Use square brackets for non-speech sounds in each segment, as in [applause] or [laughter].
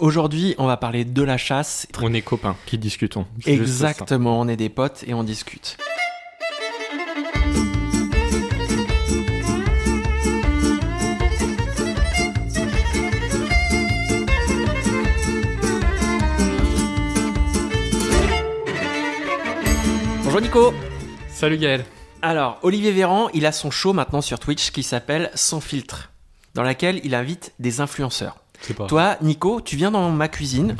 Aujourd'hui, on va parler de la chasse. On est copains qui discutons. Exactement, on est des potes et on discute. Bonjour Nico Salut Gaël. Alors, Olivier Véran, il a son show maintenant sur Twitch qui s'appelle Sans filtre, dans laquelle il invite des influenceurs. Pas. Toi, Nico, tu viens dans ma cuisine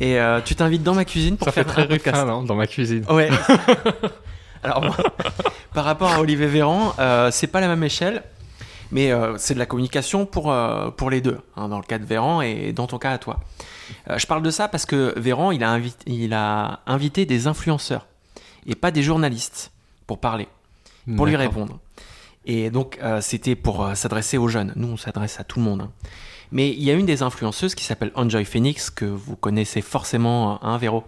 et euh, tu t'invites dans ma cuisine pour ça fait faire très un podcast. ruffin, non, dans ma cuisine. Ouais. [laughs] Alors, moi, [laughs] par rapport à Olivier Véran, euh, c'est pas la même échelle, mais euh, c'est de la communication pour, euh, pour les deux, hein, dans le cas de Véran et dans ton cas à toi. Euh, je parle de ça parce que Véran, il a, invité, il a invité des influenceurs et pas des journalistes pour parler, pour lui répondre. Et donc, euh, c'était pour euh, s'adresser aux jeunes. Nous, on s'adresse à tout le monde. hein. Mais il y a une des influenceuses qui s'appelle Enjoy Phoenix, que vous connaissez forcément, un Véro.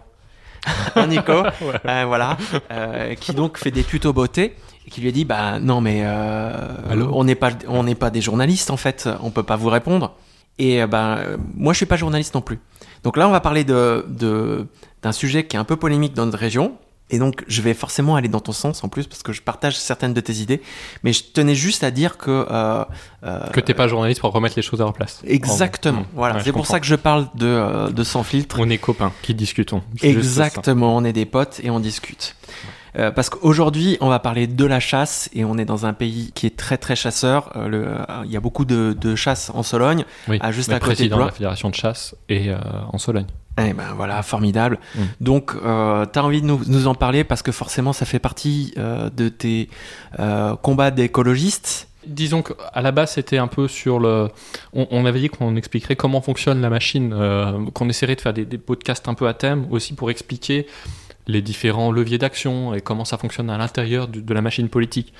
un [laughs] Nico, Euh, voilà, euh, qui donc fait des tutos beauté et qui lui a dit bah non mais euh, on n'est pas on n'est pas des journalistes en fait, on peut pas vous répondre. Et ben euh, moi je suis pas journaliste non plus. Donc là on va parler de de- d'un sujet qui est un peu polémique dans notre région. Et donc, je vais forcément aller dans ton sens en plus parce que je partage certaines de tes idées. Mais je tenais juste à dire que euh, euh, Que t'es pas journaliste pour remettre les choses à leur place. Exactement. Voilà, Ouais, c'est pour comprends. ça que je parle de, euh, de sans filtre. On est copains qui discutons. Exactement, on est des potes et on discute. Euh, parce qu'aujourd'hui, on va parler de la chasse et on est dans un pays qui est très très chasseur. Euh, le- euh, Il y a beaucoup de, de chasse en Sologne. Oui. Ah, juste à côté de président de Blois. la fédération de chasse et en Sologne. Eh ben voilà, formidable. Mm. Donc, euh, tu as envie de nous, nous en parler parce que forcément, ça fait partie euh, de tes euh, combats d'écologistes. Disons qu'à la base, c'était un peu sur le. On, on avait dit qu'on expliquerait comment fonctionne la machine, qu'on essaierait de faire des, des podcasts un peu à thème aussi pour expliquer les différents leviers d'action et comment ça fonctionne à l'intérieur de la machine politique.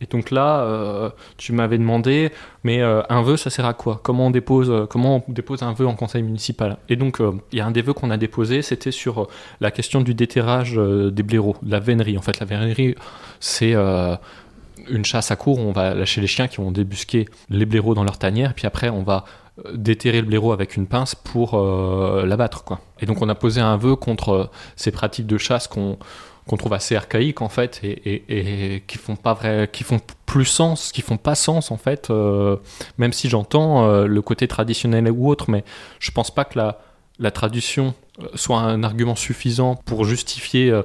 Et donc là, euh, tu m'avais demandé, mais euh, un vœu, ça sert à quoi? Comment on dépose, euh, comment on dépose un vœu en conseil municipal? Et donc, il y a un des vœux qu'on a déposé, c'était sur la question du déterrage des blaireaux, la vénerie. En fait, la vénerie, c'est une chasse à court, on va lâcher les chiens qui vont débusquer les blaireaux dans leur tanière, puis après on va déterrer le blaireau avec une pince pour euh, l'abattre. Quoi. Et donc on a posé un vœu contre euh, ces pratiques de chasse qu'on qu'on trouve assez archaïques en fait et, et- qui font pas vrai qui font plus sens qui font pas sens en fait euh, même si j'entends euh, le côté traditionnel ou autre mais je pense pas que la, la tradition euh, soit un argument suffisant pour justifier euh,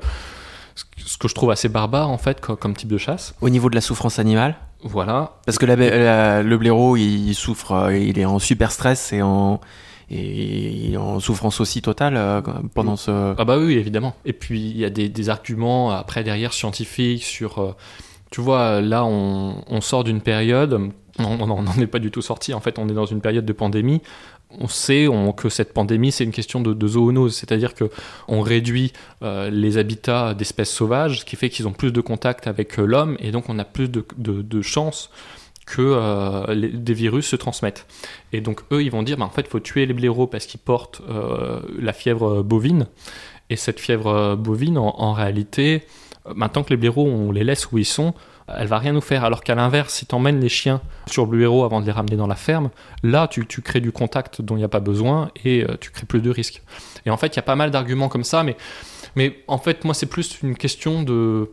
ce que- je trouve assez barbare en fait co- comme type de chasse Au niveau de la souffrance animale, voilà parce que la- la- le blaireau, il souffre, euh, il est en super stress et en, et en souffrance aussi totale euh, pendant ce. Ah bah oui, évidemment. Et puis il y a des, des arguments après derrière scientifiques sur... euh, tu vois, là on, on sort d'une période, on n'en est pas du tout sorti, en fait on est dans une période de pandémie. On sait que cette pandémie c'est une question de, zoonose, c'est-à-dire que on réduit euh, les habitats d'espèces sauvages, ce qui fait qu'ils ont plus de contact avec euh, l'homme et donc on a plus de, chances que euh, des virus se transmettent. Et donc eux, ils vont dire, bah, en fait, il faut tuer les blaireaux parce qu'ils portent la fièvre bovine. Et cette fièvre bovine, en, en réalité, maintenant que les blaireaux, on les laisse où ils sont, elle va rien nous faire. Alors qu'à l'inverse, si tu emmènes les chiens sur le blaireau avant de les ramener dans la ferme, là, tu, tu crées du contact dont il n'y a pas besoin et euh, tu crées plus de risques. Et en fait, il y a pas mal d'arguments comme ça, mais, mais en fait, moi, c'est plus une question de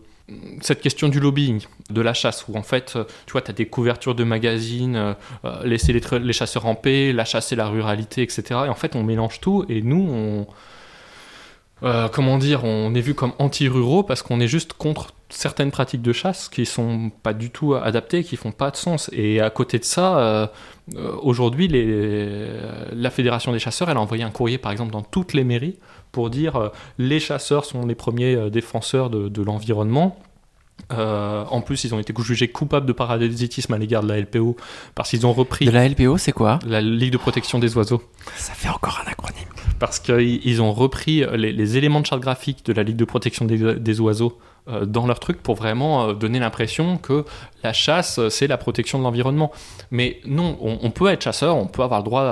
cette question du lobbying, de la chasse, où en fait, euh, tu vois, tu as des couvertures de magazines, euh, laisser les, les chasseurs en paix, la chasse et la ruralité, etc. Et en fait, on mélange tout, et nous, on. Euh, comment dire, on est vu comme anti-ruraux parce qu'on est juste contre certaines pratiques de chasse qui sont pas du tout adaptées, qui font pas de sens. Et à côté de ça, euh, euh, aujourd'hui, la Fédération des chasseurs, elle a envoyé un courrier, par exemple, dans toutes les mairies pour dire les chasseurs sont les premiers défenseurs de l'environnement. Euh, en plus, ils ont été jugés coupables de parasitisme à l'égard de la LPO parce qu'ils ont repris De la LPO, c'est quoi la Ligue de protection des oiseaux Ça fait encore un acronyme. parce qu'ils ils ont repris les, les éléments de charte graphique de la Ligue de protection des, des oiseaux dans leur truc pour vraiment euh, donner l'impression que la chasse, euh, c'est la protection de l'environnement. Mais non, on, peut être chasseur, on peut avoir le droit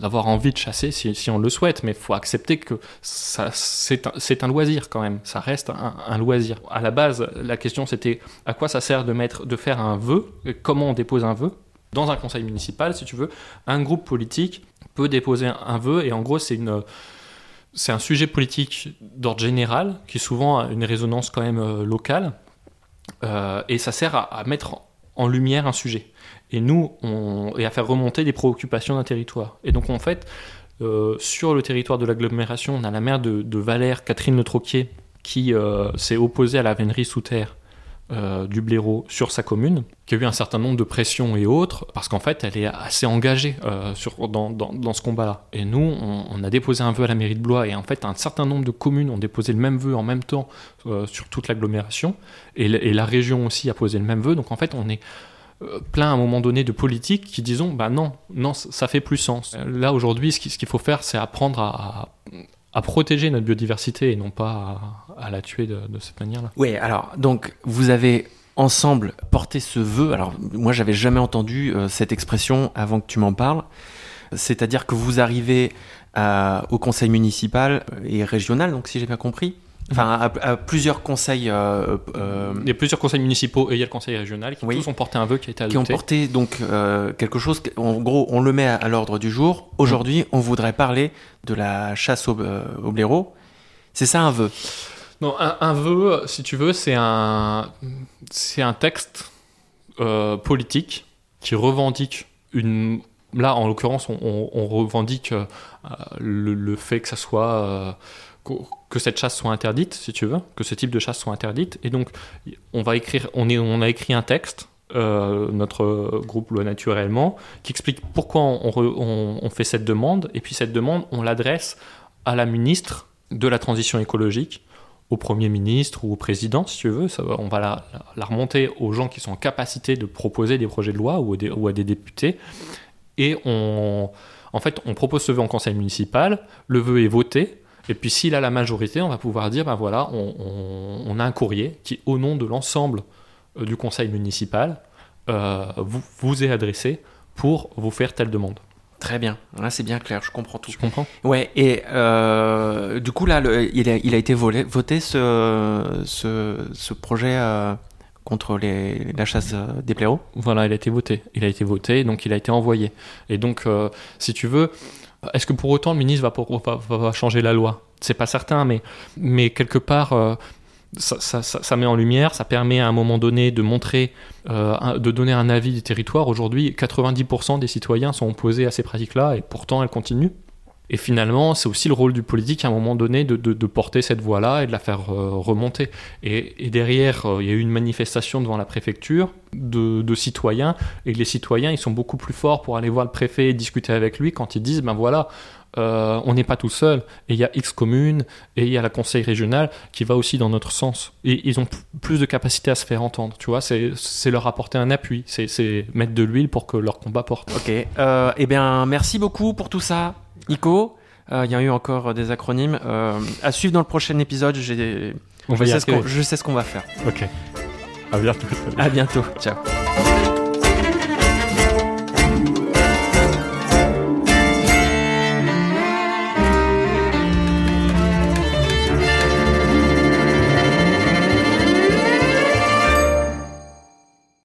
d'avoir- envie de chasser si, on le souhaite, mais il faut accepter que c'est un, loisir quand même, ça reste un, loisir. À la base, la question c'était à quoi ça sert de, faire un vœu, comment on dépose un vœu? Dans un conseil municipal, si tu veux, un groupe politique peut déposer un vœu et en gros c'est une c'est un sujet politique d'ordre général qui souvent a une résonance quand même euh, locale euh, et ça sert à, mettre en lumière un sujet. Et nous et à faire remonter des préoccupations d'un territoire. Et donc en fait euh, sur le territoire de l'agglomération on a la de, de Valère Catherine Le Troquier qui s'est opposée à la vénerie sous terre euh, du blaireau sur sa commune, qui a eu un certain nombre de pressions et autres, parce qu'en fait, elle est assez engagée euh, sur, dans, dans, ce combat-là. Et nous, on, a déposé un vœu à la mairie de Blois, et en fait, un certain nombre de communes ont déposé le même vœu en même temps euh, sur toute l'agglomération, et, la région aussi a posé le même vœu. Donc en fait, on est plein à un moment donné de politiques qui disons bah non non ça fait plus sens là aujourd'hui ce qu'il faut faire c'est apprendre à, à protéger notre biodiversité et non pas à, la tuer de, cette manière-là. Oui, alors, donc, vous avez ensemble porté ce vœu. Alors, moi, j'avais jamais entendu euh, cette expression avant que tu m'en parles. C'est-à-dire que vous arrivez au conseil municipal et régional, donc si j'ai bien compris, Enfin, à, plusieurs conseils. Euh, euh, il y a plusieurs conseils municipaux et il y a le conseil régional qui tous ont porté un vœu qui a été adopté. Qui ont porté donc euh, quelque chose. En gros, on le met à, l'ordre du jour. Aujourd'hui, on voudrait parler de la chasse au, au blaireau. C'est ça un vœu? Non, un, vœu, si tu veux, c'est un, c'est un texte politique qui revendique une. Là, en l'occurrence, on, on, revendique le, le, fait que ça soit que cette chasse soit interdite, si tu veux, que ce type de chasse soit interdite. Et donc, on va écrire, on, est, on a écrit un texte, euh, notre groupe Loi Naturellement, qui explique pourquoi on, fait cette demande. Et puis cette demande, on l'adresse à la ministre de la transition écologique, au Premier ministre ou au président, si tu veux. On va la, la, remonter aux gens qui sont en capacité de proposer des projets de loi ou, ou à des députés. Et on, en fait, on propose ce vœu en conseil municipal, le vœu est voté, et puis s'il a la majorité, on va pouvoir dire, ben voilà, on, a un courrier qui, au nom de l'ensemble euh, du conseil municipal, euh, vous, vous est adressé pour vous faire telle demande. Très bien, là c'est bien clair, je comprends tout. Tu comprends? Ouais, et euh, du coup là, il, a, il, a, été voté ce, ce, projet contre les, la chasse des blaireaux? Voilà, il a été voté. Il a été voté, donc il a été envoyé. Et donc, si tu veux, est-ce que pour autant le ministre va, changer la loi? C'est pas certain, mais, quelque part, euh, ça, met en lumière, ça permet à un moment donné de montrer, euh, de donner un avis du territoire. Aujourd'hui, 90% des citoyens sont opposés à ces pratiques-là et pourtant elles continuent. Et finalement, c'est aussi le rôle du politique à un moment donné de, porter cette voix-là et de la faire euh, remonter. Et, derrière, euh, il y a eu une manifestation devant la préfecture de, citoyens, et les citoyens, ils sont beaucoup plus forts pour aller voir le préfet et discuter avec lui quand ils disent, ben voilà, euh, on n'est pas tout seul, et il y a X communes, et il y a la conseil régional qui va aussi dans notre sens. Et ils ont plus de capacité à se faire entendre, tu vois, c'est leur apporter un appui, c'est mettre de l'huile pour que leur combat porte. Ok, eh bien merci beaucoup pour tout ça. Nico, euh, il y a eu encore des acronymes. Euh, à suivre dans le prochain épisode, j'ai, je, sais ce qu'on, je sais ce qu'on va faire. Ok. À bientôt. À bientôt. Ciao.